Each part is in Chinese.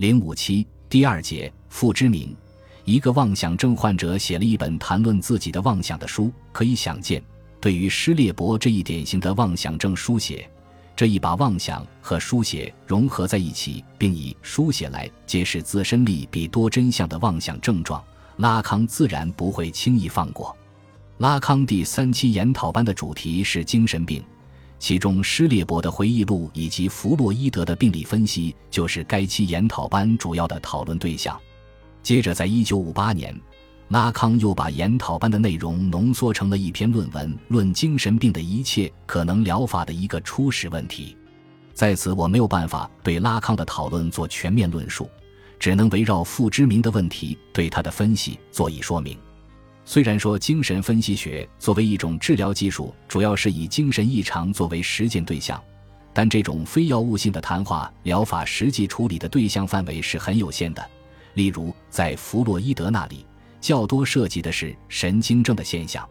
零五七第二节父之名，一个妄想症患者写了一本谈论自己的妄想的书，可以想见，对于施列伯这一典型的妄想症书写，这一把妄想和书写融合在一起，并以书写来揭示自身利比多真相的妄想症状，拉康自然不会轻易放过。拉康第三期研讨班的主题是精神病。其中，施列伯的回忆录以及弗洛伊德的病理分析就是该期研讨班主要的讨论对象。接着，在一九五八年，拉康又把研讨班的内容浓缩成了一篇论文，论精神病的一切可能疗法的一个初始问题。在此，我没有办法对拉康的讨论做全面论述，只能围绕父之名的问题对他的分析做以说明。虽然说精神分析学作为一种治疗技术，主要是以精神异常作为实践对象，但这种非药物性的谈话疗法实际处理的对象范围是很有限的。例如，在弗洛伊德那里，较多涉及的是神经症的现象。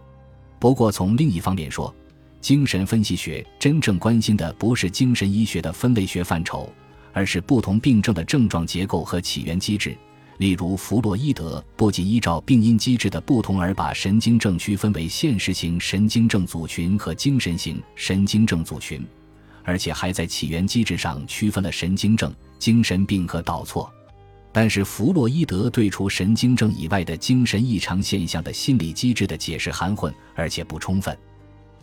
不过，从另一方面说，精神分析学真正关心的不是精神医学的分类学范畴，而是不同病症的症状结构和起源机制。例如，弗洛伊德不仅依照病因机制的不同而把神经症区分为现实型神经症组群和精神型神经症组群，而且还在起源机制上区分了神经症、精神病和导错。但是，弗洛伊德对除神经症以外的精神异常现象的心理机制的解释含混，而且不充分。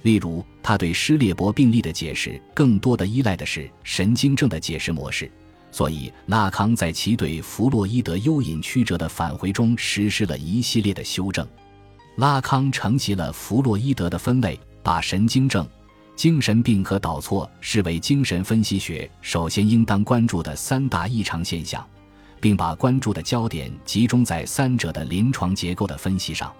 例如，他对施列伯病例的解释更多的依赖的是神经症的解释模式。所以，拉康在其对弗洛伊德幽隐曲折的返回中实施了一系列的修正。拉康承袭了弗洛伊德的分类，把神经症、精神病和导错视为精神分析学首先应当关注的三大异常现象，并把关注的焦点集中在三者的临床结构的分析上。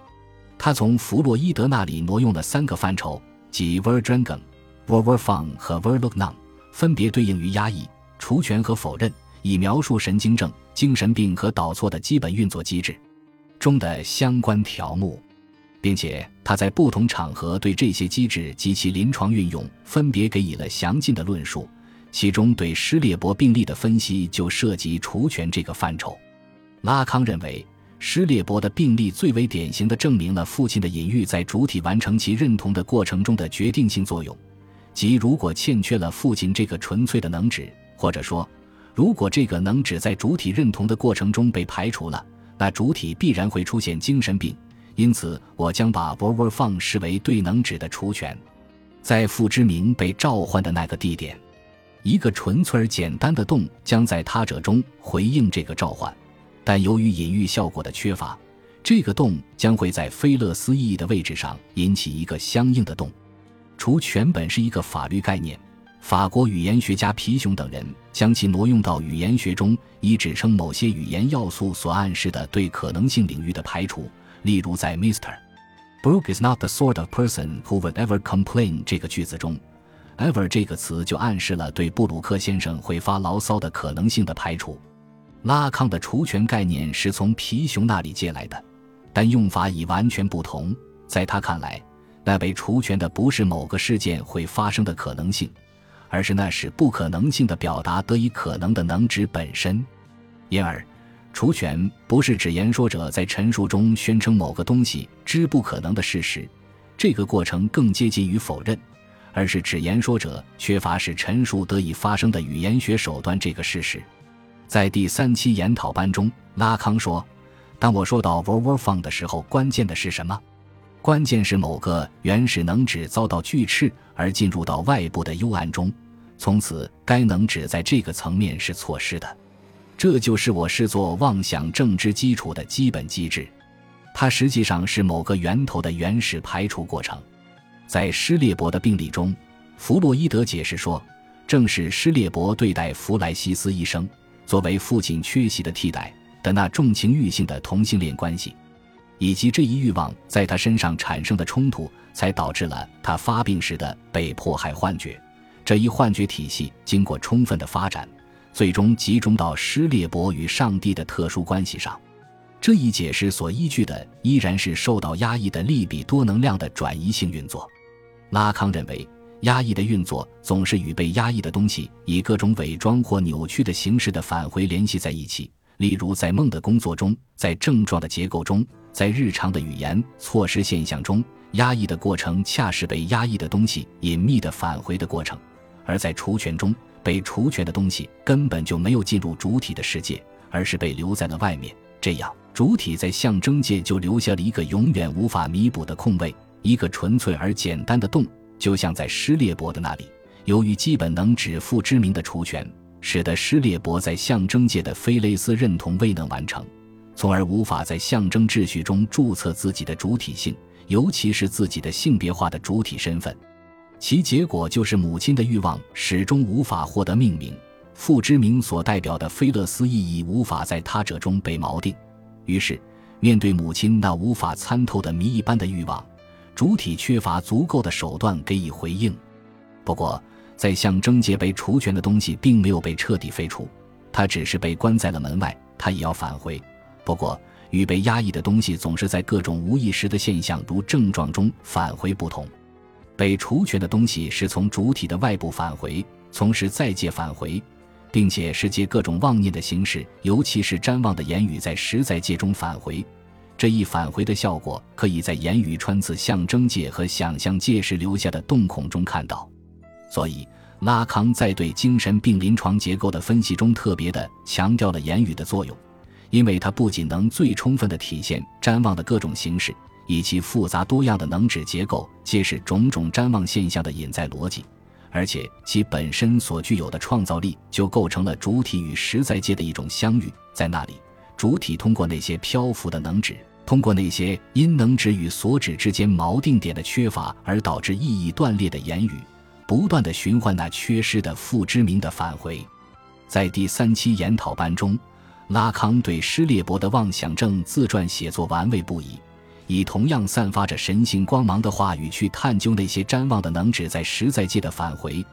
他从弗洛伊德那里挪用了三个范畴，即 verdrängen、Verwerfung 和 Verleugnung，分别对应于压抑。除权和否认，以描述神经症、精神病和导错的基本运作机制中的相关条目，并且他在不同场合对这些机制及其临床运用分别给予了详尽的论述。其中对施列伯病例的分析就涉及除权这个范畴。拉康认为，施列伯的病例最为典型的证明了父亲的隐喻在主体完成其认同的过程中的决定性作用，即如果欠缺了父亲这个纯粹的能指。或者说，如果这个能指在主体认同的过程中被排除了，那主体必然会出现精神病。因此，我将把 v o v e r 放视为对能指的除权。在父之名被召唤的那个地点，一个纯粹而简单的洞将在他者中回应这个召唤，但由于隐喻效果的缺乏，这个洞将会在菲勒斯意义的位置上引起一个相应的洞。除权本是一个法律概念。法国语言学家皮熊等人将其挪用到语言学中，以指称某些语言要素所暗示的对可能性领域的排除。例如，在 Mister. Brooke is not the sort of person who would ever complain 这个句子中，ever 这个词就暗示了对布鲁克先生会发牢骚的可能性的排除。拉康的除权概念是从皮熊那里借来的，但用法已完全不同。在他看来，那被除权的不是某个事件会发生的可能性。而是那使不可能性的表达得以可能的能指本身，因而，除权不是指言说者在陈述中宣称某个东西之不可能的事实，这个过程更接近于否认，而是指言说者缺乏使陈述得以发生的语言学手段这个事实。在第三期研讨班中，拉康说：“当我说到 v o v e r f u n 的时候，关键的是什么？”关键是某个原始能指遭到拒斥而进入到外部的幽暗中，从此该能指在这个层面是错失的。这就是我视作妄想症之基础的基本机制，它实际上是某个源头的原始排除过程。在施列伯的病例中，弗洛伊德解释说，正是施列伯对待弗莱西斯医生作为父亲缺席的替代的那重情欲性的同性恋关系。以及这一欲望在他身上产生的冲突，才导致了他发病时的被迫害幻觉。这一幻觉体系经过充分的发展，最终集中到施列伯与上帝的特殊关系上。这一解释所依据的依然是受到压抑的利比多能量的转移性运作。拉康认为，压抑的运作总是与被压抑的东西以各种伪装或扭曲的形式的返回联系在一起。例如，在梦的工作中，在症状的结构中，在日常的语言措施现象中，压抑的过程恰是被压抑的东西隐秘的返回的过程；而在除权中，被除权的东西根本就没有进入主体的世界，而是被留在了外面。这样，主体在象征界就留下了一个永远无法弥补的空位，一个纯粹而简单的洞。就像在施列伯的那里，由于基本能指父之名的除权，使得施列伯在象征界的菲雷斯认同未能完成，从而无法在象征秩序中注册自己的主体性，尤其是自己的性别化的主体身份。其结果就是母亲的欲望始终无法获得命名，父之名所代表的菲勒斯意义无法在他者中被锚定。于是，面对母亲那无法参透的谜一般的欲望。主体缺乏足够的手段给予回应。不过，在象征界被除权的东西并没有被彻底废除，它只是被关在了门外，它也要返回。不过，与被压抑的东西总是在各种无意识的现象如症状中返回不同，被除权的东西是从主体的外部返回，从实在界返回，并且是借各种妄念的形式，尤其是瞻望的言语在实在界中返回。这一返回的效果，可以在言语穿刺象征界和想象界时留下的洞孔中看到。所以，拉康在对精神病临床结构的分析中，特别的强调了言语的作用，因为它不仅能最充分地体现瞻望的各种形式，以其复杂多样的能指结构，揭示种种瞻望现象的隐在逻辑，而且其本身所具有的创造力，就构成了主体与实在界的一种相遇，在那里。主体通过那些漂浮的能指，通过那些因能指与所指之间锚定点的缺乏而导致意义断裂的言语，不断的循环那缺失的父之名的返回。在第三期研讨班中，拉康对施列伯的妄想症自传写作玩味不已，以同样散发着神性光芒的话语去探究那些瞻望的能指在实在界的返回，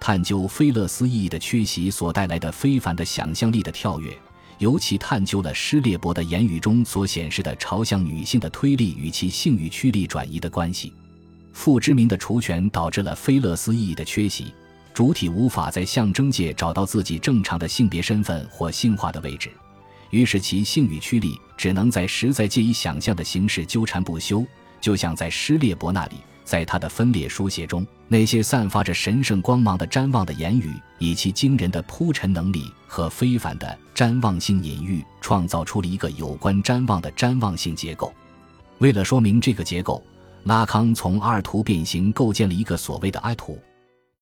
探究菲勒斯意义的缺席所带来的非凡的想象力的跳跃。尤其探究了施列伯的言语中所显示的朝向女性的推力与其性欲驱力转移的关系。父之名的除权导致了菲勒斯意义的缺席，主体无法在象征界找到自己正常的性别身份或性化的位置，于是其性欲驱力只能在实在界以想象的形式纠缠不休，就像在施列伯那里。在他的分裂书写中，那些散发着神圣光芒的瞻望的言语，以其惊人的铺陈能力和非凡的瞻望性隐喻，创造出了一个有关瞻望的瞻望性结构。为了说明这个结构，拉康从阿尔图变形构建了一个所谓的阿图，